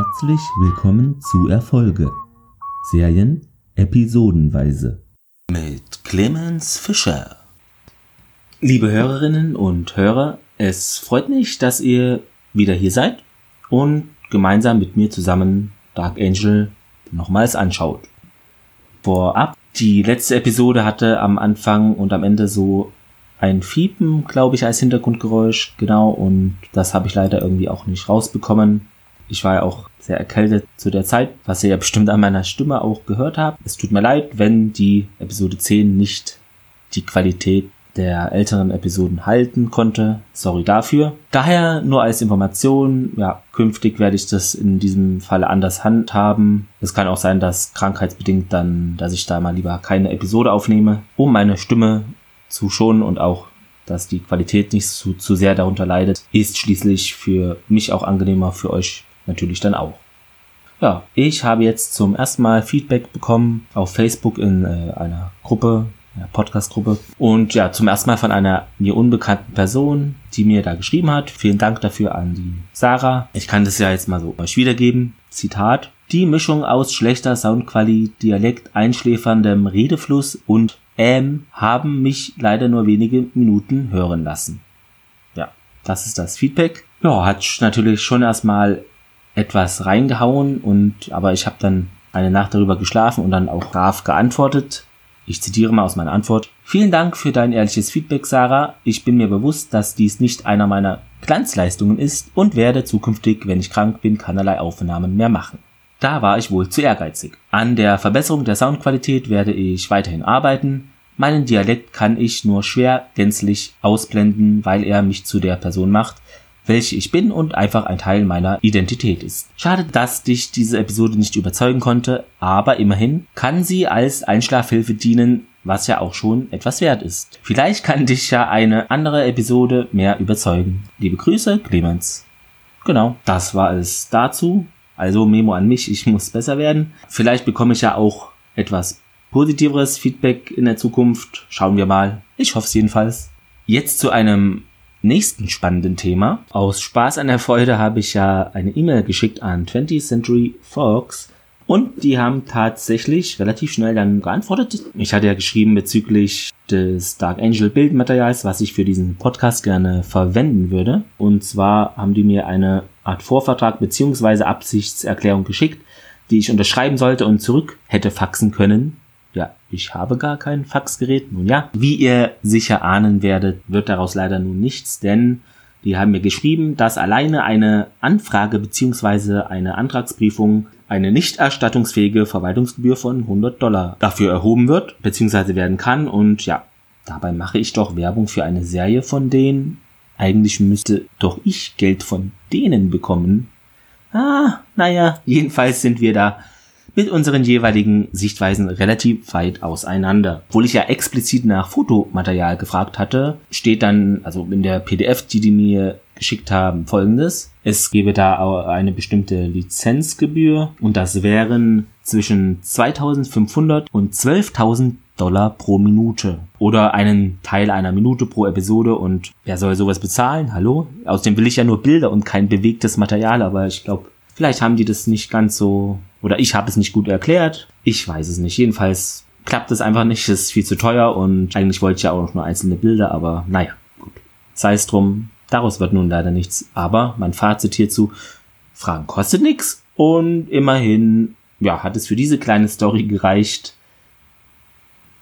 Herzlich willkommen zu Erfolge. Serien episodenweise. Mit Clemens Fischer. Liebe Hörerinnen und Hörer, es freut mich, dass ihr wieder hier seid und gemeinsam mit mir zusammen Dark Angel nochmals anschaut. Vorab, die letzte Episode hatte am Anfang und am Ende so ein Fiepen, glaube ich, als Hintergrundgeräusch, genau, und das habe ich leider irgendwie auch nicht rausbekommen. Ich war ja auch sehr erkältet zu der Zeit, was ihr ja bestimmt an meiner Stimme auch gehört habt. Es tut mir leid, wenn die Episode 10 nicht die Qualität der älteren Episoden halten konnte. Sorry dafür. Daher nur als Information, ja, künftig werde ich das in diesem Falle anders handhaben. Es kann auch sein, dass krankheitsbedingt dann, dass ich da mal lieber keine Episode aufnehme, um meine Stimme zu schonen und auch, dass die Qualität nicht zu, zu sehr darunter leidet, ist schließlich für mich auch angenehmer, für euch natürlich dann auch. Ja, ich habe jetzt zum ersten Mal Feedback bekommen auf Facebook in äh, einer Gruppe, einer Podcast-Gruppe. Und ja, zum ersten Mal von einer mir unbekannten Person, die mir da geschrieben hat. Vielen Dank dafür an die Sarah. Ich kann das ja jetzt mal so euch wiedergeben. Zitat. Die Mischung aus schlechter Soundqualität, Dialekt, einschläferndem Redefluss und ähm haben mich leider nur wenige Minuten hören lassen. Ja, das ist das Feedback. Ja, hat natürlich schon erstmal etwas reingehauen und aber ich habe dann eine Nacht darüber geschlafen und dann auch brav geantwortet. Ich zitiere mal aus meiner Antwort. Vielen Dank für dein ehrliches Feedback, Sarah. Ich bin mir bewusst, dass dies nicht einer meiner Glanzleistungen ist und werde zukünftig, wenn ich krank bin, keinerlei Aufnahmen mehr machen. Da war ich wohl zu ehrgeizig. An der Verbesserung der Soundqualität werde ich weiterhin arbeiten. Meinen Dialekt kann ich nur schwer gänzlich ausblenden, weil er mich zu der Person macht, welche ich bin und einfach ein Teil meiner Identität ist. Schade, dass dich diese Episode nicht überzeugen konnte, aber immerhin kann sie als Einschlafhilfe dienen, was ja auch schon etwas wert ist. Vielleicht kann dich ja eine andere Episode mehr überzeugen. Liebe Grüße, Clemens. Genau, das war es dazu. Also Memo an mich, ich muss besser werden. Vielleicht bekomme ich ja auch etwas positiveres Feedback in der Zukunft. Schauen wir mal. Ich hoffe es jedenfalls. Jetzt zu einem nächsten spannenden Thema. Aus Spaß an der Freude habe ich ja eine E-Mail geschickt an 20th Century Fox und die haben tatsächlich relativ schnell dann geantwortet. Ich hatte ja geschrieben bezüglich des Dark Angel Bildmaterials, was ich für diesen Podcast gerne verwenden würde. Und zwar haben die mir eine Art Vorvertrag beziehungsweise Absichtserklärung geschickt, die ich unterschreiben sollte und zurück hätte faxen können. Ja, ich habe gar kein Faxgerät. Nun ja, wie ihr sicher ahnen werdet, wird daraus leider nun nichts, denn die haben mir geschrieben, dass alleine eine Anfrage beziehungsweise eine Antragsbriefung eine nicht erstattungsfähige Verwaltungsgebühr von 100 Dollar dafür erhoben wird, beziehungsweise werden kann. Und ja, dabei mache ich doch Werbung für eine Serie von denen. Eigentlich müsste doch ich Geld von denen bekommen. Ah, naja, jedenfalls sind wir da mit unseren jeweiligen Sichtweisen relativ weit auseinander. Obwohl ich ja explizit nach Fotomaterial gefragt hatte, steht dann, also in der PDF, die die mir geschickt haben, folgendes. Es gebe da eine bestimmte Lizenzgebühr und das wären zwischen 2500 und 12.000 Dollar pro Minute oder einen Teil einer Minute pro Episode und wer soll sowas bezahlen? Hallo? Außerdem will ich ja nur Bilder und kein bewegtes Material, aber ich glaube, vielleicht haben die das nicht ganz so oder ich habe es nicht gut erklärt. Ich weiß es nicht. Jedenfalls klappt es einfach nicht, es ist viel zu teuer und eigentlich wollte ich ja auch noch nur einzelne Bilder, aber naja, gut. Sei es drum, daraus wird nun leider nichts. Aber mein Fazit hierzu, Fragen kostet nichts und immerhin, ja, hat es für diese kleine Story gereicht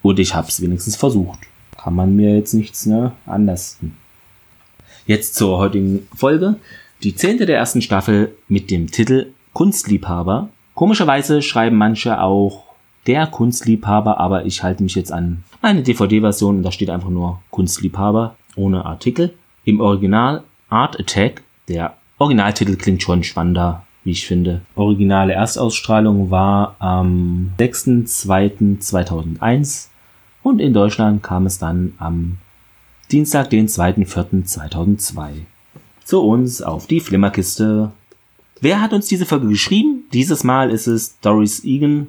und ich habe es wenigstens versucht. Kann man mir jetzt nichts ne, anders. Jetzt zur heutigen Folge. Die zehnte der ersten Staffel mit dem Titel Kunstliebhaber Komischerweise schreiben manche auch der Kunstliebhaber, aber ich halte mich jetzt an eine DVD-Version und da steht einfach nur Kunstliebhaber ohne Artikel. Im Original Art Attack. Der Originaltitel klingt schon spannender, wie ich finde. Originale Erstausstrahlung war am 6.2.2001 und in Deutschland kam es dann am Dienstag, den 2.4.2002. Zu uns auf die Flimmerkiste. Wer hat uns diese Folge geschrieben? Dieses Mal ist es Doris Egan,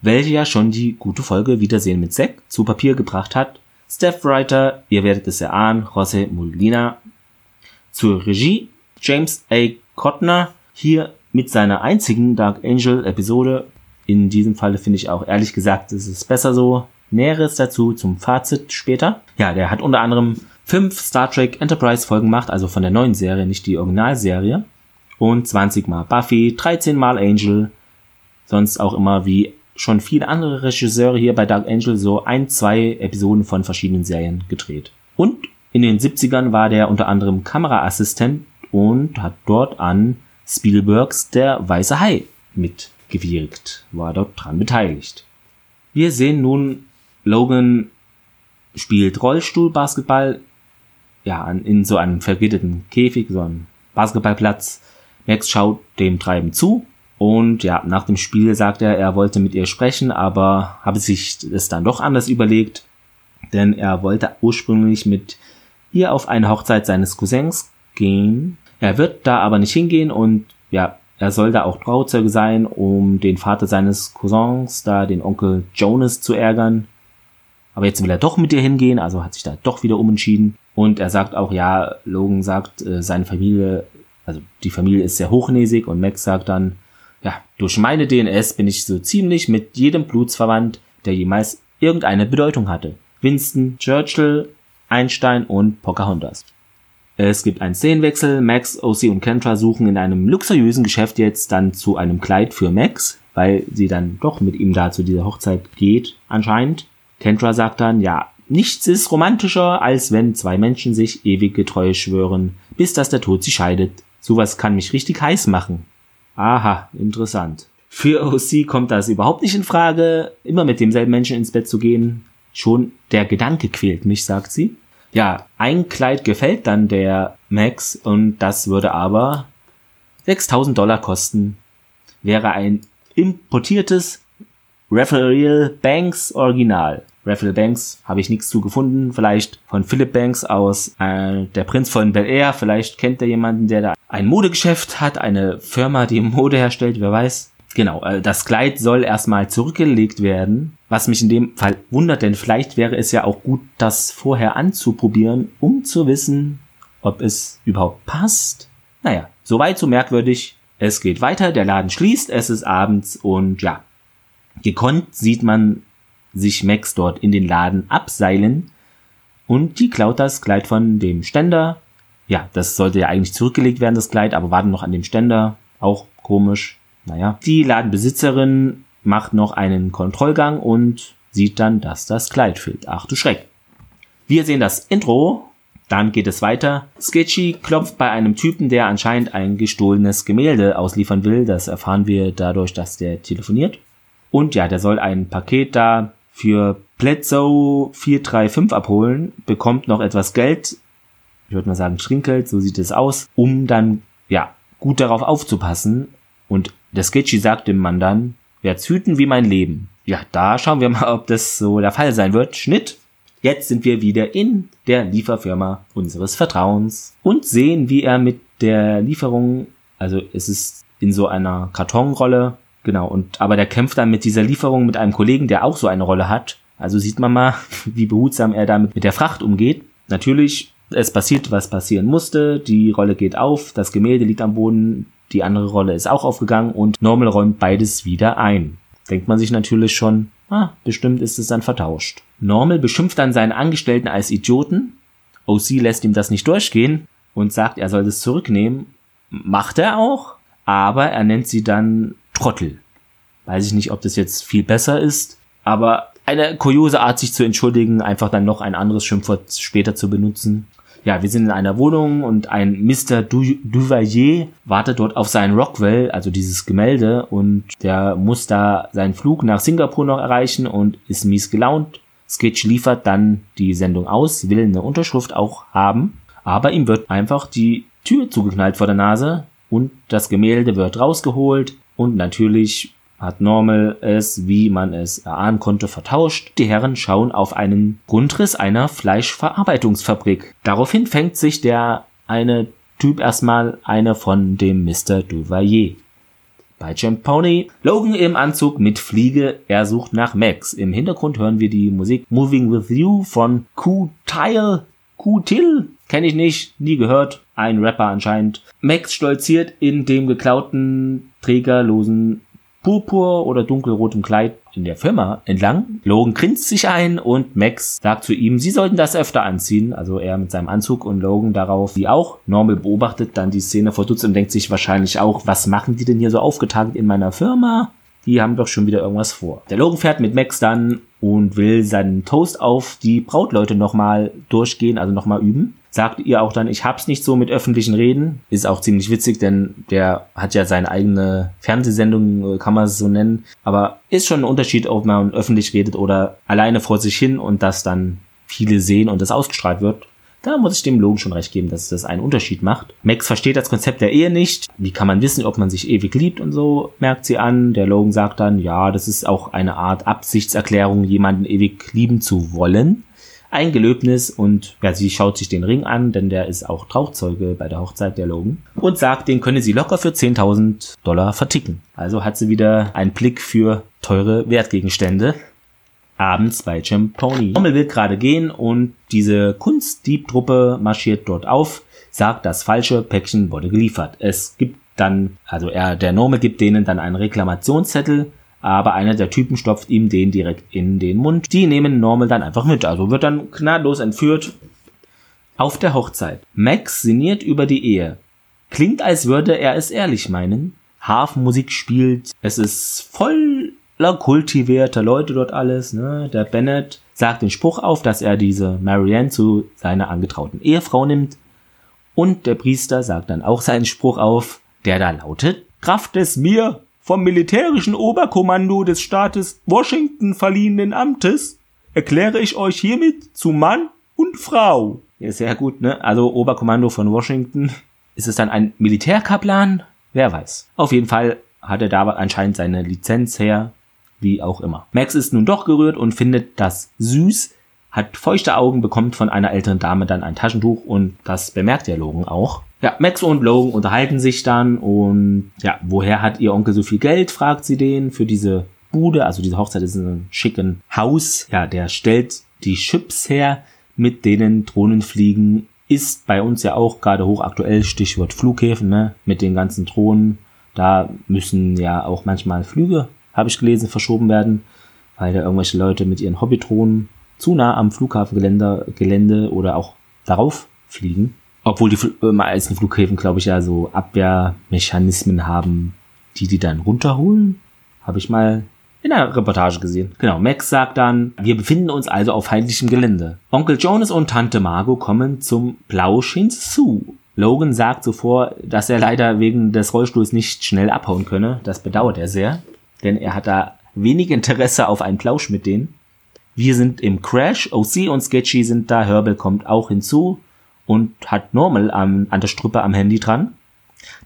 welche ja schon die gute Folge Wiedersehen mit Zack zu Papier gebracht hat. Steph Writer, ihr werdet es erahnen, José Molina. Zur Regie James A. Kottner. Hier mit seiner einzigen Dark Angel Episode. In diesem Falle finde ich auch ehrlich gesagt, es ist besser so. Näheres dazu zum Fazit später. Ja, der hat unter anderem fünf Star Trek Enterprise Folgen gemacht, also von der neuen Serie, nicht die Originalserie. Und 20 mal Buffy, 13 mal Angel. Sonst auch immer wie schon viele andere Regisseure hier bei Dark Angel so ein, zwei Episoden von verschiedenen Serien gedreht. Und in den 70ern war der unter anderem Kameraassistent und hat dort an Spielbergs Der Weiße Hai mitgewirkt, war dort dran beteiligt. Wir sehen nun, Logan spielt Rollstuhlbasketball, ja, in so einem vergitteten Käfig, so einem Basketballplatz. Max schaut dem Treiben zu und ja, nach dem Spiel sagt er, er wollte mit ihr sprechen, aber habe sich es dann doch anders überlegt, denn er wollte ursprünglich mit ihr auf eine Hochzeit seines Cousins gehen. Er wird da aber nicht hingehen und ja, er soll da auch Trauzeuge sein, um den Vater seines Cousins, da den Onkel Jonas zu ärgern. Aber jetzt will er doch mit ihr hingehen, also hat sich da doch wieder umentschieden. Und er sagt auch, ja, Logan sagt, äh, seine Familie, also die Familie ist sehr hochnäsig und Max sagt dann, ja, durch meine DNS bin ich so ziemlich mit jedem Blutsverwandt, der jemals irgendeine Bedeutung hatte. Winston, Churchill, Einstein und Pocahontas. Es gibt einen Szenenwechsel. Max, OC und Kentra suchen in einem luxuriösen Geschäft jetzt dann zu einem Kleid für Max, weil sie dann doch mit ihm da zu dieser Hochzeit geht, anscheinend. Kentra sagt dann, ja, nichts ist romantischer, als wenn zwei Menschen sich ewige Treue schwören, bis dass der Tod sie scheidet. Sowas kann mich richtig heiß machen. Aha, interessant. Für OC kommt das überhaupt nicht in Frage, immer mit demselben Menschen ins Bett zu gehen. Schon der Gedanke quält mich, sagt sie. Ja, ein Kleid gefällt dann der Max und das würde aber 6000 Dollar kosten. Wäre ein importiertes Raphael Banks Original. Raphael Banks habe ich nichts zu gefunden. Vielleicht von Philip Banks aus äh, Der Prinz von Bel Air. Vielleicht kennt er jemanden, der da ein Modegeschäft hat, eine Firma, die Mode herstellt, wer weiß. Genau, äh, das Kleid soll erstmal zurückgelegt werden, was mich in dem Fall wundert, denn vielleicht wäre es ja auch gut, das vorher anzuprobieren, um zu wissen, ob es überhaupt passt. Naja, soweit so merkwürdig. Es geht weiter, der Laden schließt, es ist abends und ja, gekonnt sieht man sich Max dort in den Laden abseilen und die klaut das Kleid von dem Ständer. Ja, das sollte ja eigentlich zurückgelegt werden, das Kleid, aber warten noch an dem Ständer. Auch komisch. Naja, die Ladenbesitzerin macht noch einen Kontrollgang und sieht dann, dass das Kleid fehlt. Ach du Schreck. Wir sehen das Intro, dann geht es weiter. Sketchy klopft bei einem Typen, der anscheinend ein gestohlenes Gemälde ausliefern will. Das erfahren wir dadurch, dass der telefoniert. Und ja, der soll ein Paket da für Pletzow 435 abholen, bekommt noch etwas Geld, ich würde mal sagen Trinkgeld, so sieht es aus, um dann, ja, gut darauf aufzupassen. Und der Sketchy sagt dem Mann dann, werd's hüten wie mein Leben. Ja, da schauen wir mal, ob das so der Fall sein wird. Schnitt. Jetzt sind wir wieder in der Lieferfirma unseres Vertrauens und sehen, wie er mit der Lieferung, also es ist in so einer Kartonrolle, genau, und aber der kämpft dann mit dieser Lieferung mit einem Kollegen, der auch so eine Rolle hat. Also sieht man mal, wie behutsam er damit mit der Fracht umgeht. Natürlich, es passiert, was passieren musste. Die Rolle geht auf, das Gemälde liegt am Boden, die andere Rolle ist auch aufgegangen und Normal räumt beides wieder ein. Denkt man sich natürlich schon, ah, bestimmt ist es dann vertauscht. Normal beschimpft dann seinen Angestellten als Idioten. OC lässt ihm das nicht durchgehen und sagt, er soll das zurücknehmen. Macht er auch, aber er nennt sie dann Trottel. Weiß ich nicht, ob das jetzt viel besser ist, aber eine kuriose Art, sich zu entschuldigen, einfach dann noch ein anderes Schimpfwort später zu benutzen ja, wir sind in einer Wohnung und ein Mr. Du Duvalier wartet dort auf seinen Rockwell, also dieses Gemälde, und der muss da seinen Flug nach Singapur noch erreichen und ist mies gelaunt. Sketch liefert dann die Sendung aus, will eine Unterschrift auch haben, aber ihm wird einfach die Tür zugeknallt vor der Nase und das Gemälde wird rausgeholt und natürlich hat Normal es, wie man es erahnen konnte, vertauscht. Die Herren schauen auf einen Grundriss einer Fleischverarbeitungsfabrik. Daraufhin fängt sich der eine Typ erstmal eine von dem Mr. Duvalier. Bei Champoni, Logan im Anzug mit Fliege, er sucht nach Max. Im Hintergrund hören wir die Musik Moving With You von Q-Tile, Q-Till, Kenne ich nicht, nie gehört. Ein Rapper anscheinend. Max stolziert in dem geklauten, trägerlosen purpur oder dunkelrotem Kleid in der Firma entlang. Logan grinst sich ein und Max sagt zu ihm, sie sollten das öfter anziehen. Also er mit seinem Anzug und Logan darauf, wie auch. Normal beobachtet dann die Szene verdutzt und denkt sich wahrscheinlich auch, was machen die denn hier so aufgetagt in meiner Firma? Die haben doch schon wieder irgendwas vor. Der Logan fährt mit Max dann und will seinen Toast auf die Brautleute nochmal durchgehen, also nochmal üben sagt ihr auch dann, ich hab's nicht so mit öffentlichen Reden. Ist auch ziemlich witzig, denn der hat ja seine eigene Fernsehsendung, äh, kann man es so nennen. Aber ist schon ein Unterschied, ob man öffentlich redet oder alleine vor sich hin und das dann viele sehen und das ausgestrahlt wird. Da muss ich dem Logan schon recht geben, dass das einen Unterschied macht. Max versteht das Konzept der Ehe nicht. Wie kann man wissen, ob man sich ewig liebt und so, merkt sie an. Der Logan sagt dann, ja, das ist auch eine Art Absichtserklärung, jemanden ewig lieben zu wollen ein Gelöbnis und ja, sie schaut sich den Ring an, denn der ist auch Trauchzeuge bei der Hochzeit der Logan und sagt, den könne sie locker für 10.000 Dollar verticken. Also hat sie wieder einen Blick für teure Wertgegenstände. Abends bei Champoni. Rommel will gerade gehen und diese Kunstdiebtruppe marschiert dort auf, sagt, das falsche Päckchen wurde geliefert. Es gibt dann, also er, der Normal gibt denen dann einen Reklamationszettel aber einer der Typen stopft ihm den direkt in den Mund. Die nehmen Normal dann einfach mit, also wird dann gnadlos entführt. Auf der Hochzeit. Max sinniert über die Ehe. Klingt, als würde er es ehrlich meinen. Hafenmusik spielt, es ist voller kultivierter Leute dort alles. Ne? Der Bennett sagt den Spruch auf, dass er diese Marianne zu seiner angetrauten Ehefrau nimmt. Und der Priester sagt dann auch seinen Spruch auf, der da lautet, Kraft des mir vom militärischen Oberkommando des Staates Washington verliehenen Amtes erkläre ich euch hiermit zu Mann und Frau. Ja, sehr gut, ne? Also Oberkommando von Washington. Ist es dann ein Militärkaplan? Wer weiß. Auf jeden Fall hat er da anscheinend seine Lizenz her, wie auch immer. Max ist nun doch gerührt und findet das süß, hat feuchte Augen, bekommt von einer älteren Dame dann ein Taschentuch und das bemerkt der Logan auch. Ja, Max und Logan unterhalten sich dann und ja, woher hat ihr Onkel so viel Geld, fragt sie den für diese Bude, also diese Hochzeit ist in einem schicken Haus. Ja, der stellt die Chips her, mit denen Drohnen fliegen. Ist bei uns ja auch gerade hochaktuell, Stichwort Flughäfen, ne, mit den ganzen Drohnen. Da müssen ja auch manchmal Flüge, habe ich gelesen, verschoben werden, weil da irgendwelche Leute mit ihren Hobbydrohnen zu nah am Flughafengelände Gelände oder auch darauf fliegen. Obwohl die äh, meisten Flughäfen, glaube ich, ja so Abwehrmechanismen haben, die die dann runterholen. Habe ich mal in einer Reportage gesehen. Genau, Max sagt dann, wir befinden uns also auf feindlichem Gelände. Onkel Jonas und Tante Margot kommen zum Plausch hinzu. Logan sagt zuvor, dass er leider wegen des Rollstuhls nicht schnell abhauen könne. Das bedauert er sehr, denn er hat da wenig Interesse auf einen Plausch mit denen. Wir sind im Crash, OC und Sketchy sind da, Herbal kommt auch hinzu und hat Normal am, an der Strippe am Handy dran.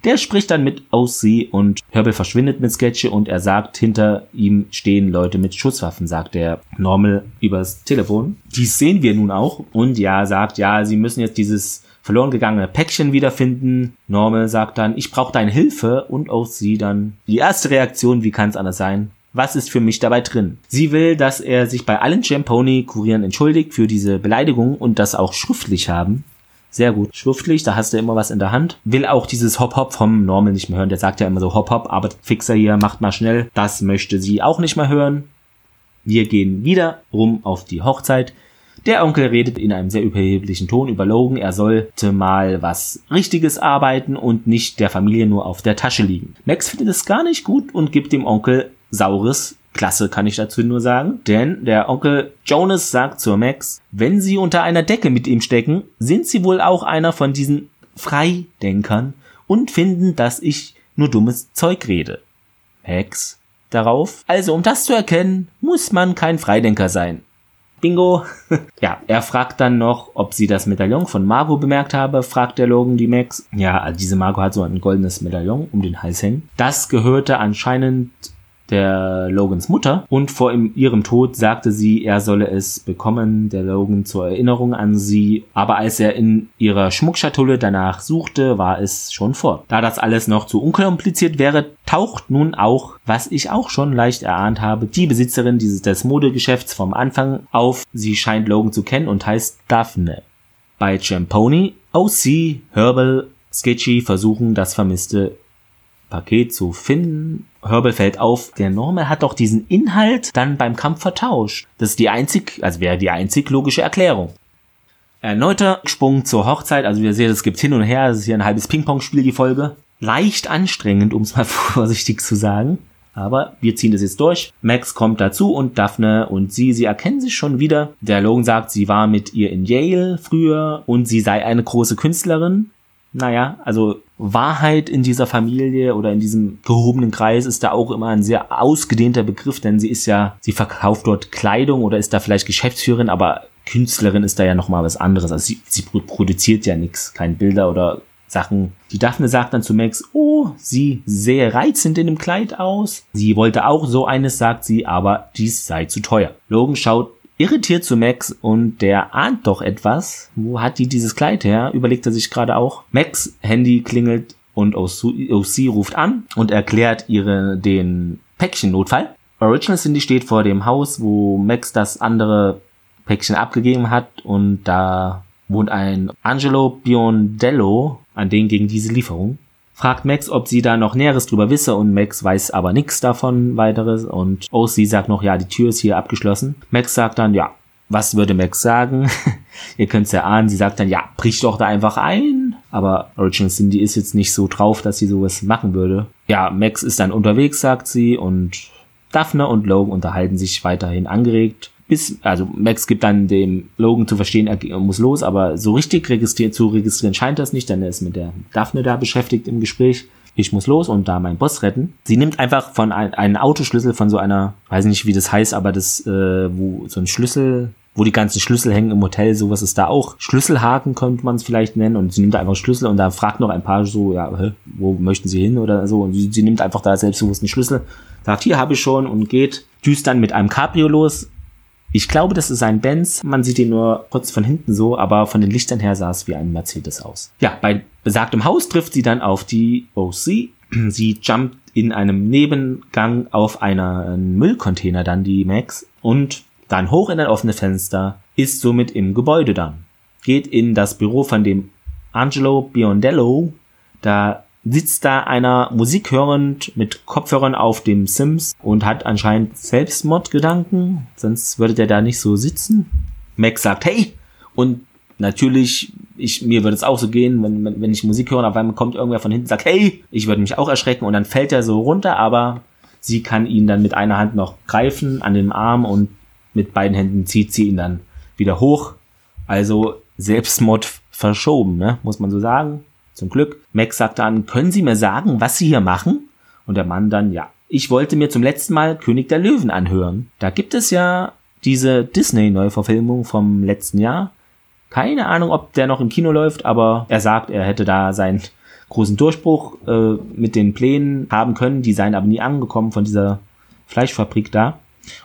Der spricht dann mit OC und Herbal verschwindet mit Sketche und er sagt, hinter ihm stehen Leute mit Schusswaffen, sagt der Normal übers Telefon. Dies sehen wir nun auch und ja, sagt, ja, sie müssen jetzt dieses verloren gegangene Päckchen wiederfinden. Normal sagt dann, ich brauche deine Hilfe und OC dann die erste Reaktion, wie kann es anders sein? Was ist für mich dabei drin? Sie will, dass er sich bei allen Champoni-Kurieren entschuldigt für diese Beleidigung und das auch schriftlich haben. Sehr gut. Schriftlich, da hast du immer was in der Hand. Will auch dieses Hop-Hop vom Normal nicht mehr hören. Der sagt ja immer so Hop-Hop, aber Fixer hier, macht mal schnell. Das möchte sie auch nicht mehr hören. Wir gehen wieder rum auf die Hochzeit. Der Onkel redet in einem sehr überheblichen Ton über Logan. Er sollte mal was Richtiges arbeiten und nicht der Familie nur auf der Tasche liegen. Max findet es gar nicht gut und gibt dem Onkel saures Klasse kann ich dazu nur sagen, denn der Onkel Jonas sagt zur Max, wenn sie unter einer Decke mit ihm stecken, sind sie wohl auch einer von diesen Freidenkern und finden, dass ich nur dummes Zeug rede. Max darauf, also um das zu erkennen, muss man kein Freidenker sein. Bingo. ja, er fragt dann noch, ob sie das Medaillon von Margot bemerkt habe, fragt der Logan die Max. Ja, diese Margot hat so ein goldenes Medaillon um den Hals hängen. Das gehörte anscheinend der Logans Mutter und vor ihrem Tod sagte sie, er solle es bekommen, der Logan zur Erinnerung an sie, aber als er in ihrer Schmuckschatulle danach suchte, war es schon fort. Da das alles noch zu unkompliziert wäre, taucht nun auch, was ich auch schon leicht erahnt habe, die Besitzerin dieses des Modegeschäfts vom Anfang auf. Sie scheint Logan zu kennen und heißt Daphne. bei Champoni, OC, Herbal, Sketchy versuchen das vermisste Paket zu finden. Herbal fällt auf, der Normal hat doch diesen Inhalt dann beim Kampf vertauscht. Das ist die einzig, also wäre die einzig logische Erklärung. Erneuter Sprung zur Hochzeit, also wir sehen, es gibt hin und her, es ist hier ein halbes Ping-Pong-Spiel, die Folge. Leicht anstrengend, um es mal vorsichtig zu sagen. Aber wir ziehen das jetzt durch. Max kommt dazu und Daphne und sie, sie erkennen sich schon wieder. Der Logan sagt, sie war mit ihr in Yale früher und sie sei eine große Künstlerin. Naja, also Wahrheit in dieser Familie oder in diesem gehobenen Kreis ist da auch immer ein sehr ausgedehnter Begriff, denn sie ist ja, sie verkauft dort Kleidung oder ist da vielleicht Geschäftsführerin, aber Künstlerin ist da ja nochmal was anderes. Also sie, sie produziert ja nichts, keine Bilder oder Sachen. Die Daphne sagt dann zu Max, oh, sie sehe reizend in dem Kleid aus. Sie wollte auch so eines, sagt sie, aber dies sei zu teuer. Logan schaut irritiert zu Max und der ahnt doch etwas. Wo hat die dieses Kleid her? Überlegt er sich gerade auch. Max Handy klingelt und OC ruft an und erklärt ihre den Päckchennotfall. Original Cindy steht vor dem Haus, wo Max das andere Päckchen abgegeben hat und da wohnt ein Angelo Biondello, an den gegen diese Lieferung fragt Max, ob sie da noch Näheres drüber wisse und Max weiß aber nichts davon weiteres und OC sagt noch, ja, die Tür ist hier abgeschlossen. Max sagt dann, ja, was würde Max sagen? Ihr könnt's ja ahnen, sie sagt dann, ja, brich doch da einfach ein. Aber Original Cindy ist jetzt nicht so drauf, dass sie sowas machen würde. Ja, Max ist dann unterwegs, sagt sie, und Daphne und Logan unterhalten sich weiterhin angeregt bis, also Max gibt dann dem Logan zu verstehen, er muss los, aber so richtig registrieren, zu registrieren scheint das nicht, denn er ist mit der Daphne da beschäftigt im Gespräch. Ich muss los und da meinen Boss retten. Sie nimmt einfach von ein, einen Autoschlüssel von so einer, weiß nicht wie das heißt, aber das, äh, wo so ein Schlüssel, wo die ganzen Schlüssel hängen im Hotel, sowas ist da auch. Schlüsselhaken könnte man es vielleicht nennen und sie nimmt einfach Schlüssel und da fragt noch ein paar so, ja, hä, wo möchten sie hin oder so und sie, sie nimmt einfach da selbstbewusst Schlüssel, sagt, hier habe ich schon und geht, düst dann mit einem Cabrio los, ich glaube, das ist ein Benz. Man sieht ihn nur kurz von hinten so, aber von den Lichtern her sah es wie ein Mercedes aus. Ja, bei besagtem Haus trifft sie dann auf die OC. Sie jumpt in einem Nebengang auf einen Müllcontainer dann die Max und dann hoch in ein offenes Fenster, ist somit im Gebäude dann. Geht in das Büro von dem Angelo Biondello, da sitzt da einer Musik hörend mit Kopfhörern auf dem Sims und hat anscheinend Selbstmordgedanken, sonst würde der da nicht so sitzen. Max sagt, hey! Und natürlich, ich, mir würde es auch so gehen, wenn, wenn ich Musik höre auf einmal kommt irgendwer von hinten sagt, hey! Ich würde mich auch erschrecken und dann fällt er so runter, aber sie kann ihn dann mit einer Hand noch greifen an den Arm und mit beiden Händen zieht sie ihn dann wieder hoch. Also Selbstmord verschoben, ne? muss man so sagen. Zum Glück. Max sagt dann, können Sie mir sagen, was Sie hier machen? Und der Mann dann, ja, ich wollte mir zum letzten Mal König der Löwen anhören. Da gibt es ja diese Disney-Neuverfilmung vom letzten Jahr. Keine Ahnung, ob der noch im Kino läuft, aber er sagt, er hätte da seinen großen Durchbruch äh, mit den Plänen haben können. Die seien aber nie angekommen von dieser Fleischfabrik da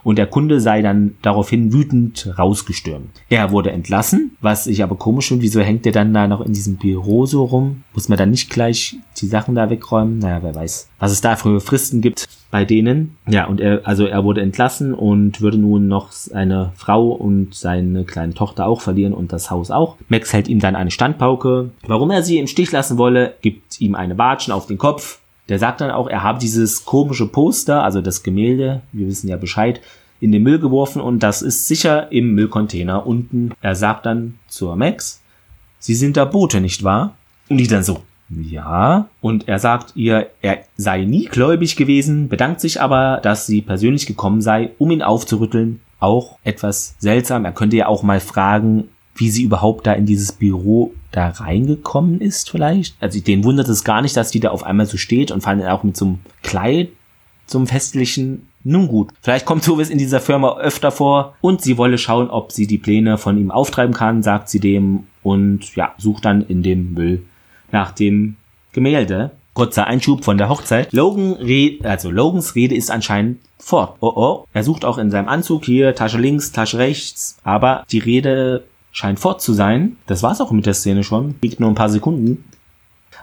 und der Kunde sei dann daraufhin wütend rausgestürmt. Er wurde entlassen, was ich aber komisch finde, wieso hängt er dann da noch in diesem Büro so rum? Muss man dann nicht gleich die Sachen da wegräumen? Naja, wer weiß, was es da für Fristen gibt bei denen. Ja, und er, also er wurde entlassen und würde nun noch seine Frau und seine kleine Tochter auch verlieren und das Haus auch. Max hält ihm dann eine Standpauke. Warum er sie im Stich lassen wolle, gibt ihm eine Watschen auf den Kopf der sagt dann auch, er habe dieses komische Poster, also das Gemälde, wir wissen ja Bescheid, in den Müll geworfen und das ist sicher im Müllcontainer unten. Er sagt dann zur Max, Sie sind der Bote, nicht wahr? Und die dann so, ja. Und er sagt ihr, er sei nie gläubig gewesen, bedankt sich aber, dass sie persönlich gekommen sei, um ihn aufzurütteln. Auch etwas seltsam. Er könnte ja auch mal fragen, wie sie überhaupt da in dieses Büro da reingekommen ist vielleicht. Also den wundert es gar nicht, dass die da auf einmal so steht und fallen auch mit so einem Kleid zum festlichen. Nun gut, vielleicht kommt sowas in dieser Firma öfter vor und sie wolle schauen, ob sie die Pläne von ihm auftreiben kann, sagt sie dem und ja, sucht dann in dem Müll nach dem Gemälde. Kurzer Einschub von der Hochzeit. Logan Rede, also Logans Rede ist anscheinend fort. Oh oh. Er sucht auch in seinem Anzug hier Tasche links, Tasche rechts, aber die Rede scheint fort zu sein. Das war's auch mit der Szene schon. Liegt nur ein paar Sekunden.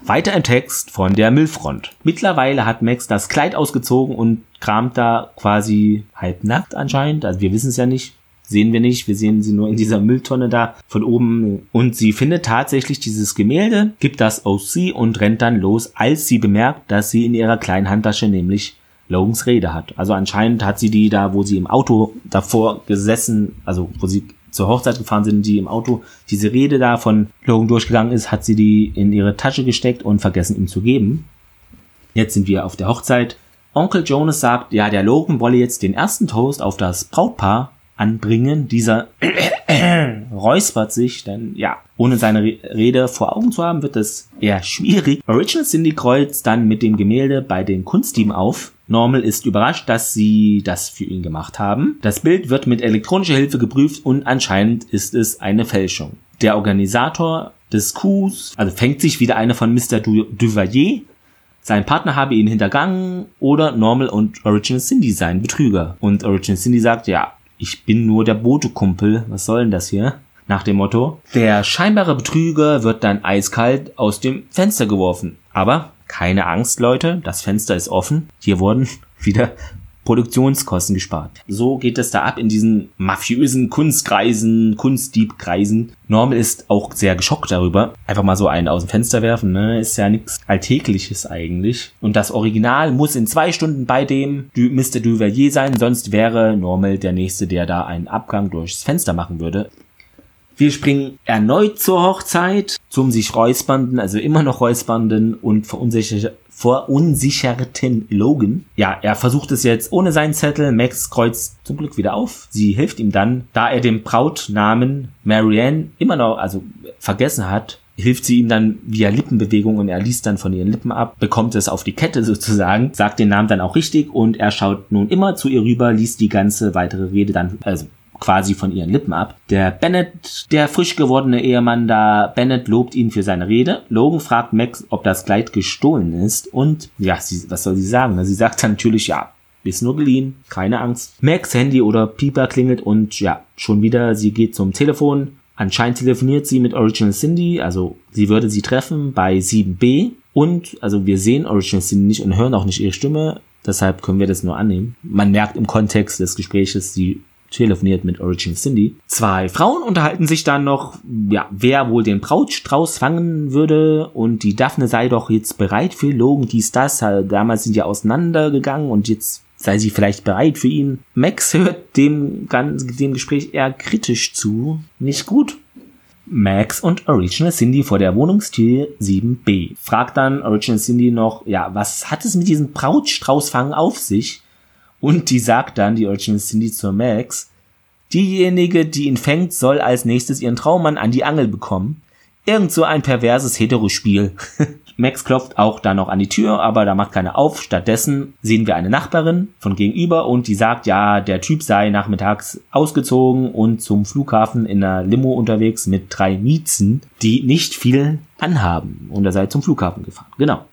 Weiter im Text von der Müllfront. Mittlerweile hat Max das Kleid ausgezogen und kramt da quasi halbnackt anscheinend. Also wir wissen es ja nicht. sehen wir nicht. Wir sehen sie nur in dieser Mülltonne da von oben. Und sie findet tatsächlich dieses Gemälde, gibt das aus sie und rennt dann los, als sie bemerkt, dass sie in ihrer kleinen Handtasche nämlich Logans Rede hat. Also anscheinend hat sie die da, wo sie im Auto davor gesessen, also wo sie zur Hochzeit gefahren sind, die im Auto diese Rede da von Logan durchgegangen ist, hat sie die in ihre Tasche gesteckt und vergessen ihm zu geben. Jetzt sind wir auf der Hochzeit. Onkel Jonas sagt, ja, der Logan wolle jetzt den ersten Toast auf das Brautpaar anbringen. Dieser räuspert sich, denn ja, ohne seine Rede vor Augen zu haben, wird es eher schwierig. Original Cindy kreuzt dann mit dem Gemälde bei den Kunstteam auf. Normal ist überrascht, dass sie das für ihn gemacht haben. Das Bild wird mit elektronischer Hilfe geprüft und anscheinend ist es eine Fälschung. Der Organisator des Coups, also fängt sich wieder eine von Mr. Du Duvalier. Sein Partner habe ihn hintergangen oder Normal und Original Cindy seien Betrüger. Und Original Cindy sagt, ja, ich bin nur der Botekumpel, was soll denn das hier? Nach dem Motto, der scheinbare Betrüger wird dann eiskalt aus dem Fenster geworfen. Aber keine Angst, Leute, das Fenster ist offen. Hier wurden wieder Produktionskosten gespart. So geht es da ab in diesen mafiösen Kunstkreisen, Kunstdiebkreisen. Normal ist auch sehr geschockt darüber. Einfach mal so einen aus dem Fenster werfen, ne? Ist ja nichts Alltägliches eigentlich. Und das Original muss in zwei Stunden bei dem Mr. Duvalier sein, sonst wäre Normal der Nächste, der da einen Abgang durchs Fenster machen würde. Wir springen erneut zur Hochzeit, zum sich räuspernden, also immer noch räuspernden und verunsicherten Logan. Ja, er versucht es jetzt ohne seinen Zettel. Max kreuzt zum Glück wieder auf. Sie hilft ihm dann, da er den Brautnamen Marianne immer noch, also vergessen hat, hilft sie ihm dann via Lippenbewegung und er liest dann von ihren Lippen ab, bekommt es auf die Kette sozusagen, sagt den Namen dann auch richtig und er schaut nun immer zu ihr rüber, liest die ganze weitere Rede dann, also quasi von ihren Lippen ab. Der Bennett, der frisch gewordene Ehemann da, Bennett lobt ihn für seine Rede. Logan fragt Max, ob das Kleid gestohlen ist und ja, sie, was soll sie sagen? Sie sagt dann natürlich ja, ist nur geliehen, keine Angst. Max Handy oder Pieper klingelt und ja, schon wieder, sie geht zum Telefon. Anscheinend telefoniert sie mit Original Cindy, also sie würde sie treffen bei 7b und also wir sehen Original Cindy nicht und hören auch nicht ihre Stimme. Deshalb können wir das nur annehmen. Man merkt im Kontext des Gespräches, sie telefoniert mit Origin Cindy. Zwei Frauen unterhalten sich dann noch, ja, wer wohl den Brautstrauß fangen würde und die Daphne sei doch jetzt bereit für Logan, dies, das. Damals sind die auseinandergegangen und jetzt sei sie vielleicht bereit für ihn. Max hört dem, dem Gespräch eher kritisch zu. Nicht gut. Max und Original Cindy vor der Wohnungstür 7b. Fragt dann Original Cindy noch, ja, was hat es mit diesem Brautstraußfangen auf sich? Und die sagt dann, die Original Cindy zur Max, diejenige, die ihn fängt, soll als nächstes ihren Traummann an die Angel bekommen. Irgend so ein perverses Heterospiel. Max klopft auch dann noch an die Tür, aber da macht keiner auf. Stattdessen sehen wir eine Nachbarin von gegenüber und die sagt, ja, der Typ sei nachmittags ausgezogen und zum Flughafen in einer Limo unterwegs mit drei Miezen, die nicht viel anhaben. Und er sei zum Flughafen gefahren. Genau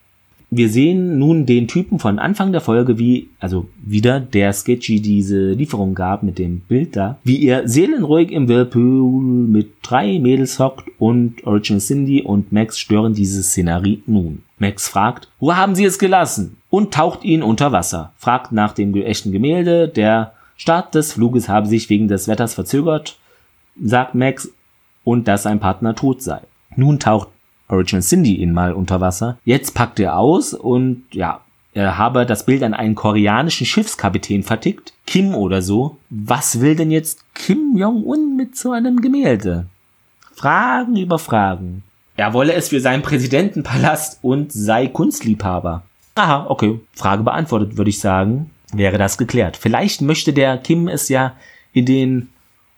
wir sehen nun den Typen von Anfang der Folge, wie, also wieder der Sketchy diese Lieferung gab mit dem Bild da, wie er seelenruhig im Whirlpool mit drei Mädels hockt und Original Cindy und Max stören diese Szenerie nun. Max fragt, wo haben sie es gelassen? Und taucht ihn unter Wasser, fragt nach dem echten Gemälde, der Start des Fluges habe sich wegen des Wetters verzögert, sagt Max, und dass sein Partner tot sei. Nun taucht Original Cindy ihn mal unter Wasser. Jetzt packt er aus und ja, er habe das Bild an einen koreanischen Schiffskapitän vertickt. Kim oder so. Was will denn jetzt Kim Jong-un mit so einem Gemälde? Fragen über Fragen. Er wolle es für seinen Präsidentenpalast und sei Kunstliebhaber. Aha, okay. Frage beantwortet, würde ich sagen. Wäre das geklärt. Vielleicht möchte der Kim es ja in den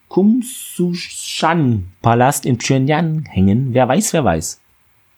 Kumsushan-Palast in Pyongyang hängen. Wer weiß, wer weiß.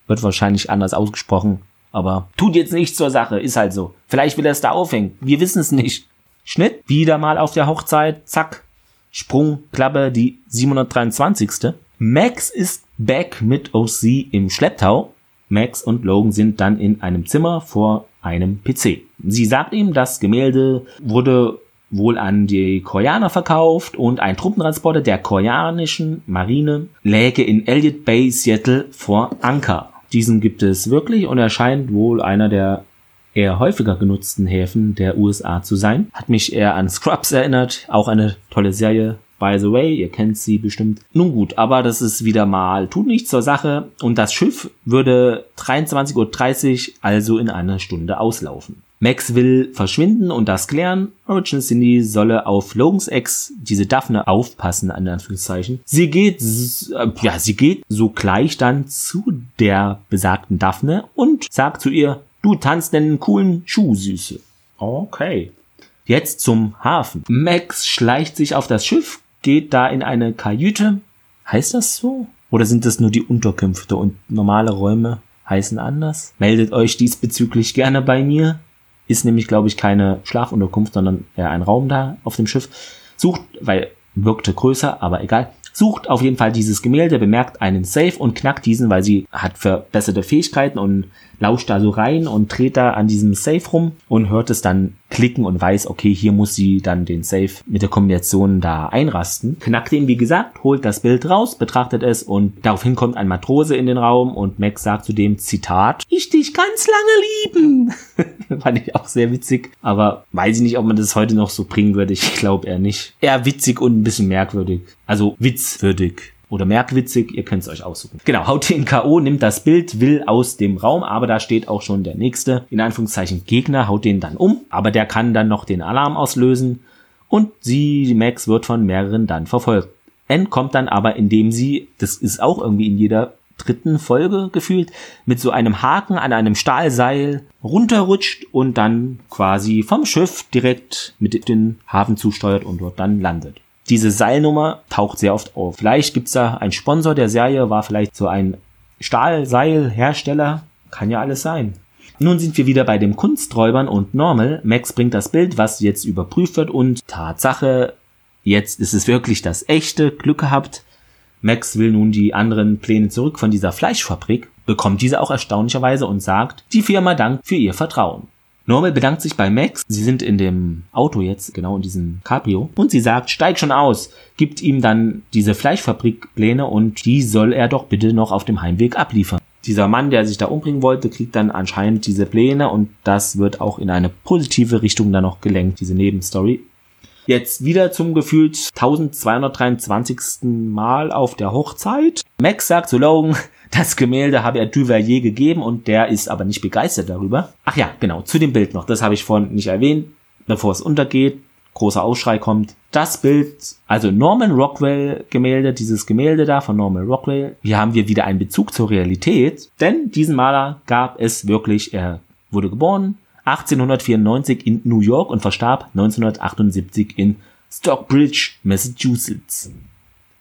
Wird wahrscheinlich anders ausgesprochen, aber tut jetzt nichts zur Sache, ist halt so. Vielleicht will er es da aufhängen, wir wissen es nicht. Schnitt, wieder mal auf der Hochzeit, zack, Sprung, Klappe, die 723. Max ist back mit OC im Schlepptau. Max und Logan sind dann in einem Zimmer vor einem PC. Sie sagt ihm, das Gemälde wurde wohl an die Koreaner verkauft und ein Truppentransporter der koreanischen Marine läge in Elliott Bay, Seattle vor Anker. Diesen gibt es wirklich und er scheint wohl einer der eher häufiger genutzten Häfen der USA zu sein. Hat mich eher an Scrubs erinnert, auch eine tolle Serie. by the way, ihr kennt sie bestimmt. Nun gut, aber das ist wieder mal, tut nichts zur Sache und das Schiff würde 23.30 Uhr also in einer Stunde auslaufen. Max will verschwinden und das klären. Original Cindy solle auf Logans Ex, diese Daphne, aufpassen, an Anführungszeichen. Sie geht, äh, ja, sie geht sogleich dann zu der besagten Daphne und sagt zu ihr, du tanzt einen coolen Schuh, Süße. Okay. Jetzt zum Hafen. Max schleicht sich auf das Schiff, geht da in eine Kajüte. Heißt das so? Oder sind das nur die Unterkünfte und normale Räume heißen anders? Meldet euch diesbezüglich gerne bei mir ist nämlich, glaube ich, keine Schlafunterkunft, sondern eher ein Raum da auf dem Schiff. Sucht, weil wirkte größer, aber egal sucht auf jeden Fall dieses Gemälde, bemerkt einen Safe und knackt diesen, weil sie hat verbesserte Fähigkeiten und lauscht da so rein und dreht da an diesem Safe rum und hört es dann klicken und weiß, okay, hier muss sie dann den Safe mit der Kombination da einrasten. Knackt ihn, wie gesagt, holt das Bild raus, betrachtet es und daraufhin kommt ein Matrose in den Raum und Max sagt zu dem Zitat, ich dich ganz lange lieben. Fand ich auch sehr witzig, aber weiß ich nicht, ob man das heute noch so bringen würde. Ich glaube eher nicht. Eher witzig und ein bisschen merkwürdig. Also witzwürdig oder merkwitzig, ihr könnt es euch aussuchen. Genau, haut den K.O., nimmt das Bild, will aus dem Raum, aber da steht auch schon der nächste, in Anführungszeichen Gegner, haut den dann um, aber der kann dann noch den Alarm auslösen und sie, Max, wird von mehreren dann verfolgt. N kommt dann aber, indem sie, das ist auch irgendwie in jeder dritten Folge gefühlt, mit so einem Haken an einem Stahlseil runterrutscht und dann quasi vom Schiff direkt mit den Hafen zusteuert und dort dann landet diese Seilnummer taucht sehr oft auf. Vielleicht gibt's da einen Sponsor der Serie, war vielleicht so ein Stahlseilhersteller. Kann ja alles sein. Nun sind wir wieder bei den Kunsträubern und Normal. Max bringt das Bild, was jetzt überprüft wird und Tatsache, jetzt ist es wirklich das echte. Glück gehabt. Max will nun die anderen Pläne zurück von dieser Fleischfabrik, bekommt diese auch erstaunlicherweise und sagt, die Firma dankt für ihr Vertrauen. Normal bedankt sich bei Max. Sie sind in dem Auto jetzt, genau in diesem Cabrio. Und sie sagt, steig schon aus. Gibt ihm dann diese Fleischfabrikpläne und die soll er doch bitte noch auf dem Heimweg abliefern. Dieser Mann, der sich da umbringen wollte, kriegt dann anscheinend diese Pläne und das wird auch in eine positive Richtung dann noch gelenkt, diese Nebenstory. Jetzt wieder zum gefühlt 1223. Mal auf der Hochzeit. Max sagt zu Logan, das Gemälde habe er Duvalier gegeben und der ist aber nicht begeistert darüber. Ach ja, genau, zu dem Bild noch. Das habe ich vorhin nicht erwähnt, bevor es untergeht. Großer Aufschrei kommt. Das Bild, also Norman Rockwell Gemälde, dieses Gemälde da von Norman Rockwell. Hier haben wir wieder einen Bezug zur Realität, denn diesen Maler gab es wirklich. Er wurde geboren 1894 in New York und verstarb 1978 in Stockbridge, Massachusetts.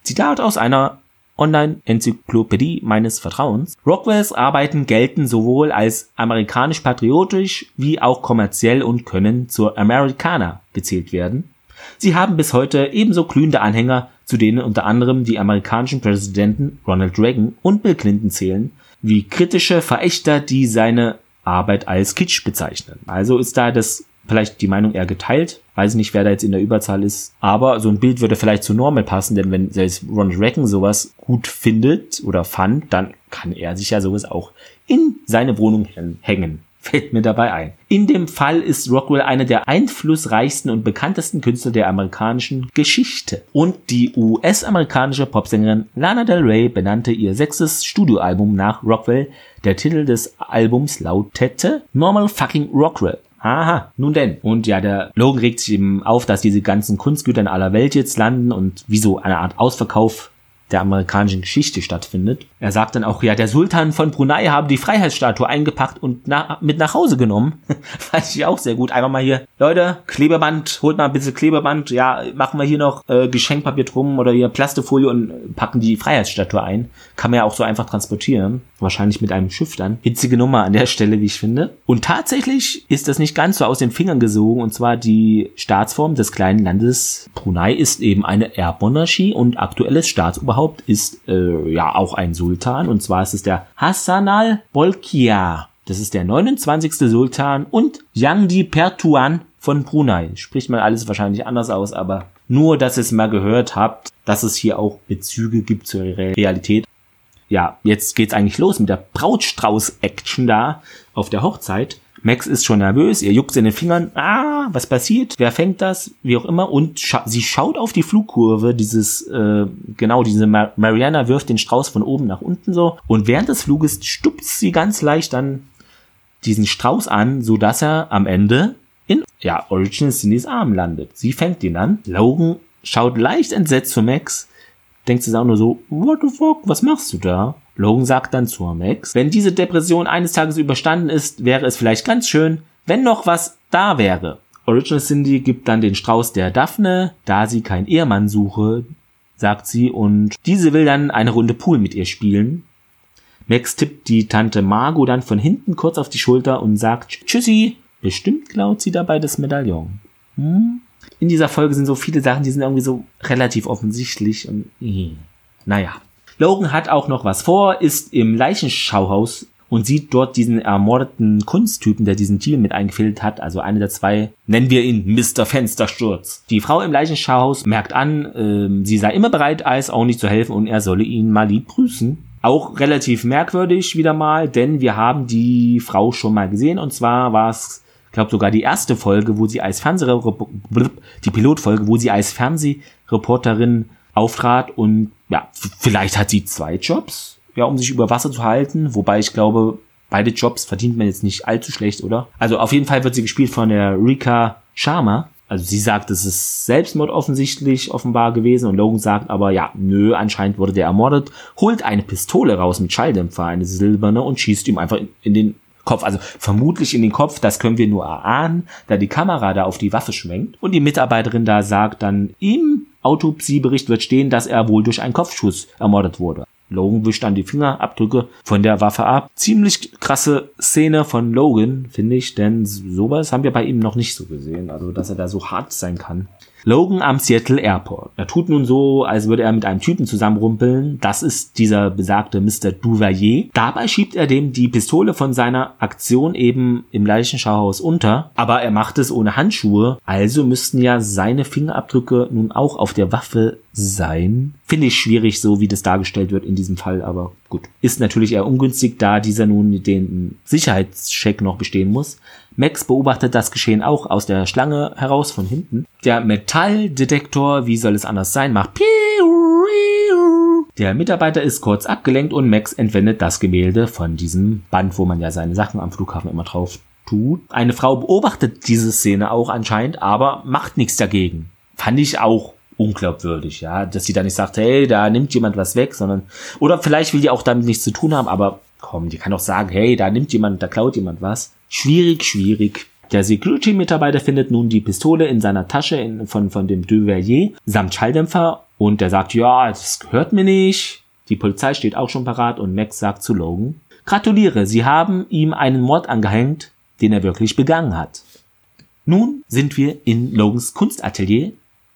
Zitat aus einer Online-Enzyklopädie meines Vertrauens. Rockwells Arbeiten gelten sowohl als amerikanisch-patriotisch wie auch kommerziell und können zur Americana gezählt werden. Sie haben bis heute ebenso glühende Anhänger, zu denen unter anderem die amerikanischen Präsidenten Ronald Reagan und Bill Clinton zählen, wie kritische Verächter, die seine Arbeit als Kitsch bezeichnen. Also ist da das vielleicht die Meinung eher geteilt. Weiß nicht, wer da jetzt in der Überzahl ist. Aber so ein Bild würde vielleicht zu Normal passen, denn wenn selbst Ronald Reagan sowas gut findet oder fand, dann kann er sich ja sowas auch in seine Wohnung hängen. Fällt mir dabei ein. In dem Fall ist Rockwell einer der einflussreichsten und bekanntesten Künstler der amerikanischen Geschichte. Und die US-amerikanische Popsängerin Lana Del Rey benannte ihr sechstes Studioalbum nach Rockwell. Der Titel des Albums lautete Normal Fucking Rockwell. Aha, nun denn. Und ja, der Logan regt sich eben auf, dass diese ganzen Kunstgüter in aller Welt jetzt landen und wie so eine Art Ausverkauf der amerikanischen Geschichte stattfindet. Er sagt dann auch, ja, der Sultan von Brunei habe die Freiheitsstatue eingepackt und na mit nach Hause genommen. Fand ich auch sehr gut. Einfach mal hier, Leute, Klebeband, holt mal ein bisschen Klebeband. Ja, machen wir hier noch äh, Geschenkpapier drum oder hier Plastefolie und packen die Freiheitsstatue ein. Kann man ja auch so einfach transportieren. Wahrscheinlich mit einem Schiff dann. Hitzige Nummer an der Stelle, wie ich finde. Und tatsächlich ist das nicht ganz so aus den Fingern gesogen. Und zwar die Staatsform des kleinen Landes Brunei ist eben eine Erbmonarchie und aktuelles Staatsoberhaupt Oberhaupt ist äh, ja auch ein Sultan und zwar ist es der Hassan al-Bolkiah. Das ist der 29. Sultan und Yangdi Pertuan von Brunei. Spricht man alles wahrscheinlich anders aus, aber nur, dass ihr es mal gehört habt, dass es hier auch Bezüge gibt zur Realität. Ja, jetzt geht's eigentlich los mit der Brautstrauß-Action da auf der Hochzeit. Max ist schon nervös, ihr juckt in den Fingern, ah, was passiert, wer fängt das, wie auch immer, und scha sie schaut auf die Flugkurve, dieses, äh, genau, diese Mar Mariana wirft den Strauß von oben nach unten so, und während des Fluges stupst sie ganz leicht dann diesen Strauß an, so dass er am Ende in, ja, Original Cindy's Arm landet. Sie fängt ihn an, Logan schaut leicht entsetzt zu Max, denkt sich auch nur so, what the fuck, was machst du da? Logan sagt dann zu Max, wenn diese Depression eines Tages überstanden ist, wäre es vielleicht ganz schön, wenn noch was da wäre. Original Cindy gibt dann den Strauß der Daphne, da sie keinen Ehemann suche, sagt sie, und diese will dann eine Runde Pool mit ihr spielen. Max tippt die Tante Margot dann von hinten kurz auf die Schulter und sagt Tschüssi. Bestimmt klaut sie dabei das Medaillon. Hm? In dieser Folge sind so viele Sachen, die sind irgendwie so relativ offensichtlich und äh, naja. Logan hat auch noch was vor, ist im Leichenschauhaus und sieht dort diesen ermordeten Kunsttypen, der diesen Deal mit eingefädelt hat. Also eine der zwei, nennen wir ihn Mr. Fenstersturz. Die Frau im Leichenschauhaus merkt an, äh, sie sei immer bereit, Eis auch nicht zu helfen und er solle ihn mal lieb grüßen. Auch relativ merkwürdig wieder mal, denn wir haben die Frau schon mal gesehen und zwar war es, glaube sogar die erste Folge, wo sie als Fernsehreporterin, die Pilotfolge, wo sie als Fernsehreporterin auftrat und ja, vielleicht hat sie zwei Jobs, ja, um sich über Wasser zu halten, wobei ich glaube, beide Jobs verdient man jetzt nicht allzu schlecht, oder? Also auf jeden Fall wird sie gespielt von der Rika Sharma. Also sie sagt, es ist Selbstmord offensichtlich offenbar gewesen und Logan sagt aber, ja, nö, anscheinend wurde der ermordet, holt eine Pistole raus mit Schalldämpfer, eine silberne und schießt ihm einfach in, den Kopf, also vermutlich in den Kopf, das können wir nur erahnen, da die Kamera da auf die Waffe schwenkt und die Mitarbeiterin da sagt dann, im Autopsiebericht wird stehen, dass er wohl durch einen Kopfschuss ermordet wurde. Logan wischt dann die Fingerabdrücke von der Waffe ab. Ziemlich krasse Szene von Logan, finde ich, denn sowas haben wir bei ihm noch nicht so gesehen, also dass er da so hart sein kann. Logan am Seattle Airport. Er tut nun so, als würde er mit einem Typen zusammenrumpeln. Das ist dieser besagte Mr. Duvalier. Dabei schiebt er dem die Pistole von seiner Aktion eben im Leichenschauhaus unter. Aber er macht es ohne Handschuhe. Also müssten ja seine Fingerabdrücke nun auch auf der Waffe sein. Finde ich schwierig, so wie das dargestellt wird in diesem Fall, aber gut. Ist natürlich eher ungünstig, da dieser nun den Sicherheitscheck noch bestehen muss. Max beobachtet das Geschehen auch aus der Schlange heraus von hinten. Der Metalldetektor, wie soll es anders sein, macht der Mitarbeiter ist kurz abgelenkt und Max entwendet das Gemälde von diesem Band, wo man ja seine Sachen am Flughafen immer drauf tut. Eine Frau beobachtet diese Szene auch anscheinend, aber macht nichts dagegen. Fand ich auch unglaubwürdig, ja, dass sie da nicht sagt, hey, da nimmt jemand was weg, sondern oder vielleicht will die auch damit nichts zu tun haben, aber komm, die kann auch sagen, hey, da nimmt jemand, da klaut jemand was. Schwierig, schwierig. Der Security-Mitarbeiter findet nun die Pistole in seiner Tasche in, von, von dem Duvalier samt Schalldämpfer und der sagt, ja, das gehört mir nicht. Die Polizei steht auch schon parat und Max sagt zu Logan, gratuliere, Sie haben ihm einen Mord angehängt, den er wirklich begangen hat. Nun sind wir in Logans Kunstatelier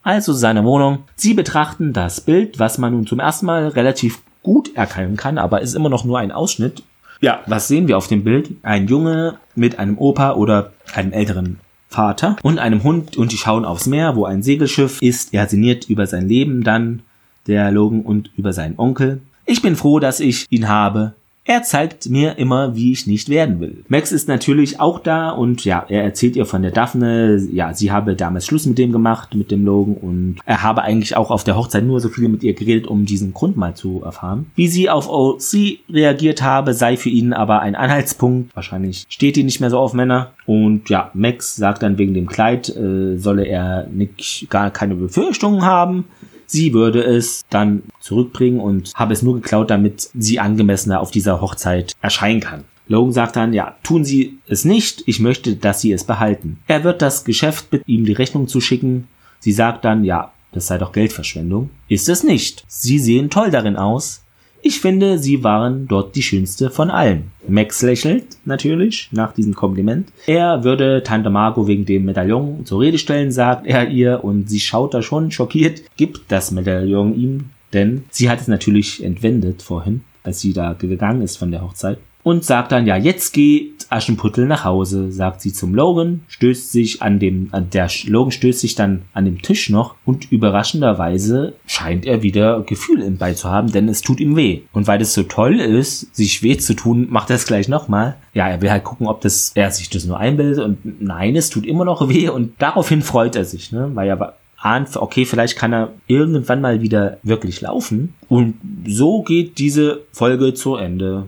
also seine Wohnung. Sie betrachten das Bild, was man nun zum ersten Mal relativ gut erkennen kann, aber ist immer noch nur ein Ausschnitt. Ja, was sehen wir auf dem Bild? Ein Junge mit einem Opa oder einem älteren Vater und einem Hund und die schauen aufs Meer, wo ein Segelschiff ist. Er sinniert über sein Leben dann, der Logan, und über seinen Onkel. Ich bin froh, dass ich ihn habe. Er zeigt mir immer, wie ich nicht werden will. Max ist natürlich auch da und ja, er erzählt ihr von der Daphne, ja, sie habe damals Schluss mit dem gemacht, mit dem Logan und er habe eigentlich auch auf der Hochzeit nur so viel mit ihr geredet, um diesen Grund mal zu erfahren. Wie sie auf OC reagiert habe, sei für ihn aber ein Anhaltspunkt. Wahrscheinlich steht die nicht mehr so auf Männer. Und ja, Max sagt dann wegen dem Kleid, äh, solle er nicht, gar keine Befürchtungen haben. Sie würde es dann zurückbringen und habe es nur geklaut, damit sie angemessener auf dieser Hochzeit erscheinen kann. Logan sagt dann, ja, tun Sie es nicht, ich möchte, dass Sie es behalten. Er wird das Geschäft bitten, ihm die Rechnung zu schicken. Sie sagt dann, ja, das sei doch Geldverschwendung. Ist es nicht. Sie sehen toll darin aus. Ich finde, sie waren dort die schönste von allen. Max lächelt natürlich nach diesem Kompliment. Er würde Tante Margot wegen dem Medaillon zur Rede stellen, sagt er ihr, und sie schaut da schon schockiert, gibt das Medaillon ihm, denn sie hat es natürlich entwendet vorhin, als sie da gegangen ist von der Hochzeit. und sagt dann, ja, jetzt geht Aschenputtel nach Hause, sagt sie zum Logan, stößt sich an dem, der Logan stößt sich dann an dem Tisch noch und überraschenderweise scheint er wieder Gefühl im Bei zu haben, denn es tut ihm weh. Und weil es so toll ist, sich weh zu tun, macht er es gleich nochmal. Ja, er will halt gucken, ob das, er sich das nur einbildet und nein, es tut immer noch weh und daraufhin freut er sich, ne, weil er ahnt, okay, vielleicht kann er irgendwann mal wieder wirklich laufen. Und so geht diese Folge zu Ende.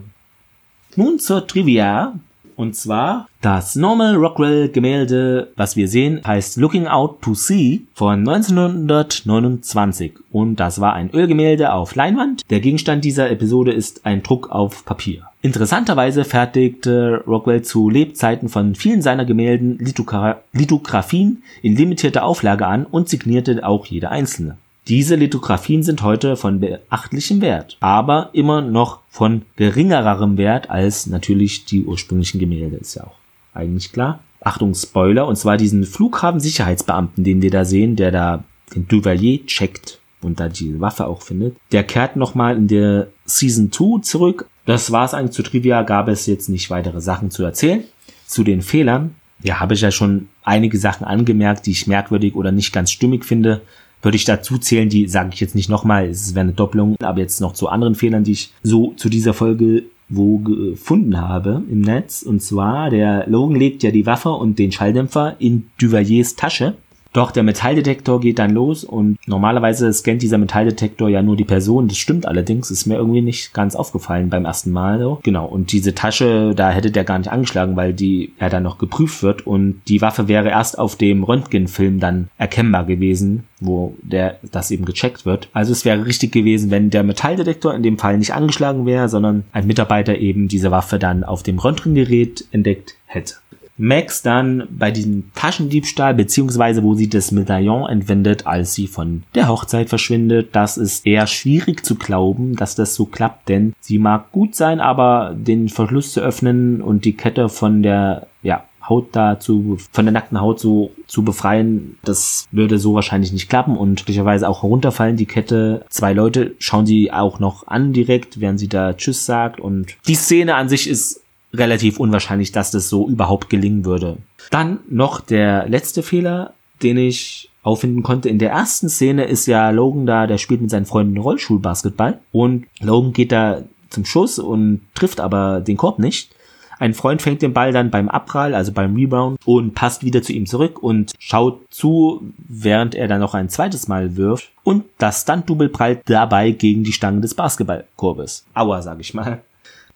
Nun zur Trivia. Und zwar das Normal Rockwell Gemälde, was wir sehen, heißt Looking Out to Sea von 1929. Und das war ein Ölgemälde auf Leinwand. Der Gegenstand dieser Episode ist ein Druck auf Papier. Interessanterweise fertigte Rockwell zu Lebzeiten von vielen seiner Gemälden Lithogra Lithografien in limitierter Auflage an und signierte auch jede einzelne. Diese Lithografien sind heute von beachtlichem Wert, aber immer noch von geringerem Wert als natürlich die ursprünglichen Gemälde, ist ja auch eigentlich klar. Achtung, Spoiler, und zwar diesen Flughafen-Sicherheitsbeamten, den wir da sehen, der da den Duvalier checkt und da die Waffe auch findet. Der kehrt nochmal in der Season 2 zurück. Das war's eigentlich zu Trivia, gab es jetzt nicht weitere Sachen zu erzählen. Zu den Fehlern, ja, habe ich ja schon einige Sachen angemerkt, die ich merkwürdig oder nicht ganz stimmig finde würde ich dazu zählen, die sage ich jetzt nicht nochmal, es wäre eine Doppelung, aber jetzt noch zu anderen Fehlern, die ich so zu dieser Folge wo gefunden habe im Netz. Und zwar, der Logan legt ja die Waffe und den Schalldämpfer in Duvaliers Tasche. Doch der Metalldetektor geht dann los und normalerweise scannt dieser Metalldetektor ja nur die Person. Das stimmt allerdings, ist mir irgendwie nicht ganz aufgefallen beim ersten Mal. So. Genau, und diese Tasche, da hätte der gar nicht angeschlagen, weil die ja dann noch geprüft wird und die Waffe wäre erst auf dem Röntgenfilm dann erkennbar gewesen, wo der das eben gecheckt wird. Also es wäre richtig gewesen, wenn der Metalldetektor in dem Fall nicht angeschlagen wäre, sondern ein Mitarbeiter eben diese Waffe dann auf dem Röntgengerät entdeckt hätte. Max dann bei diesem Taschendiebstahl, beziehungsweise wo sie das Medaillon entwendet, als sie von der Hochzeit verschwindet. Das ist eher schwierig zu glauben, dass das so klappt, denn sie mag gut sein, aber den Verschluss zu öffnen und die Kette von der, ja, Haut da zu, von der nackten Haut so zu befreien, das würde so wahrscheinlich nicht klappen und möglicherweise auch herunterfallen, die Kette. Zwei Leute schauen sie auch noch an direkt, während sie da Tschüss sagt und die Szene an sich ist relativ unwahrscheinlich, dass das so überhaupt gelingen würde. Dann noch der letzte Fehler, den ich auffinden konnte. In der ersten Szene ist ja Logan da, der spielt mit seinen Freunden Rollschulbasketball und Logan geht da zum Schuss und trifft aber den Korb nicht. Ein Freund fängt den Ball dann beim Abprall, also beim Rebound, und passt wieder zu ihm zurück und schaut zu, während er dann noch ein zweites Mal wirft. Und das Stunt-Double prallt dabei gegen die Stange des Basketballkorbes. Aua, sag ich mal.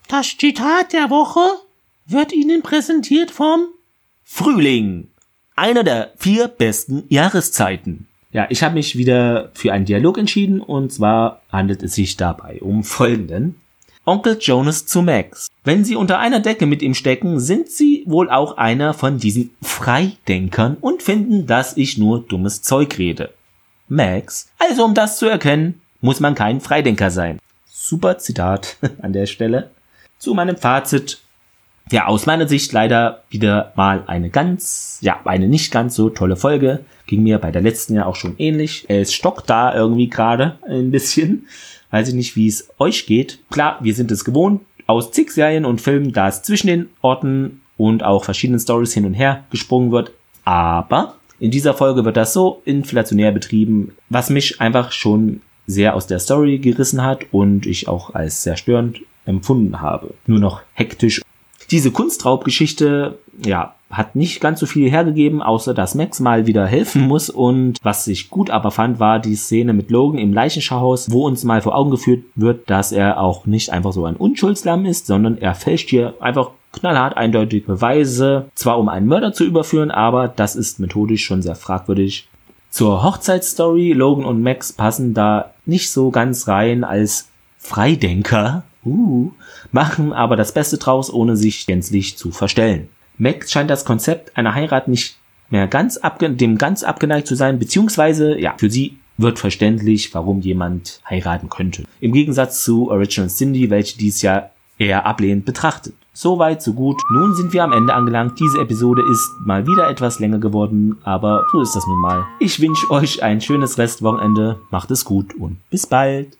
Das Zitat der Woche wird Ihnen präsentiert vom Frühling. Einer der vier besten Jahreszeiten. Ja, ich habe mich wieder für einen Dialog entschieden und zwar handelt es sich dabei um folgenden. Onkel Jonas zu Max. Wenn Sie unter einer Decke mit ihm stecken, sind Sie wohl auch einer von diesen Freidenkern und finden, dass ich nur dummes Zeug rede. Max. Also um das zu erkennen, muss man kein Freidenker sein. Super Zitat an der Stelle zu meinem Fazit. Ja, aus meiner Sicht leider wieder mal eine ganz, ja, eine nicht ganz so tolle Folge. Ging mir bei der letzten ja auch schon ähnlich. Es stockt da irgendwie gerade ein bisschen. Weiß ich nicht, wie es euch geht. Klar, wir sind es gewohnt aus zig Serien und Filmen, da es zwischen den Orten und auch verschiedenen Stories hin und her gesprungen wird. Aber in dieser Folge wird das so inflationär betrieben, was mich einfach schon sehr aus der Story gerissen hat und ich auch als sehr störend empfunden habe. Nur noch hektisch. Diese Kunstraubgeschichte, ja, hat nicht ganz so viel hergegeben, außer dass Max mal wieder helfen muss. Und was ich gut aber fand, war die Szene mit Logan im Leichenschauhaus, wo uns mal vor Augen geführt wird, dass er auch nicht einfach so ein Unschuldslamm ist, sondern er fälscht hier einfach knallhart eindeutige Beweise, zwar um einen Mörder zu überführen, aber das ist methodisch schon sehr fragwürdig. Zur Hochzeitsstory, Logan und Max passen da nicht so ganz rein als Freidenker, uh, machen aber das Beste draus, ohne sich gänzlich zu verstellen. Max scheint das Konzept einer Heirat nicht mehr ganz dem ganz abgeneigt zu sein, beziehungsweise, ja, für sie wird verständlich, warum jemand heiraten könnte. Im Gegensatz zu Original Cindy, welche dies ja eher ablehnend betrachtet. Soweit, so gut. Nun sind wir am Ende angelangt. Diese Episode ist mal wieder etwas länger geworden, aber so ist das nun mal. Ich wünsche euch ein schönes Restwochenende. Macht es gut und bis bald.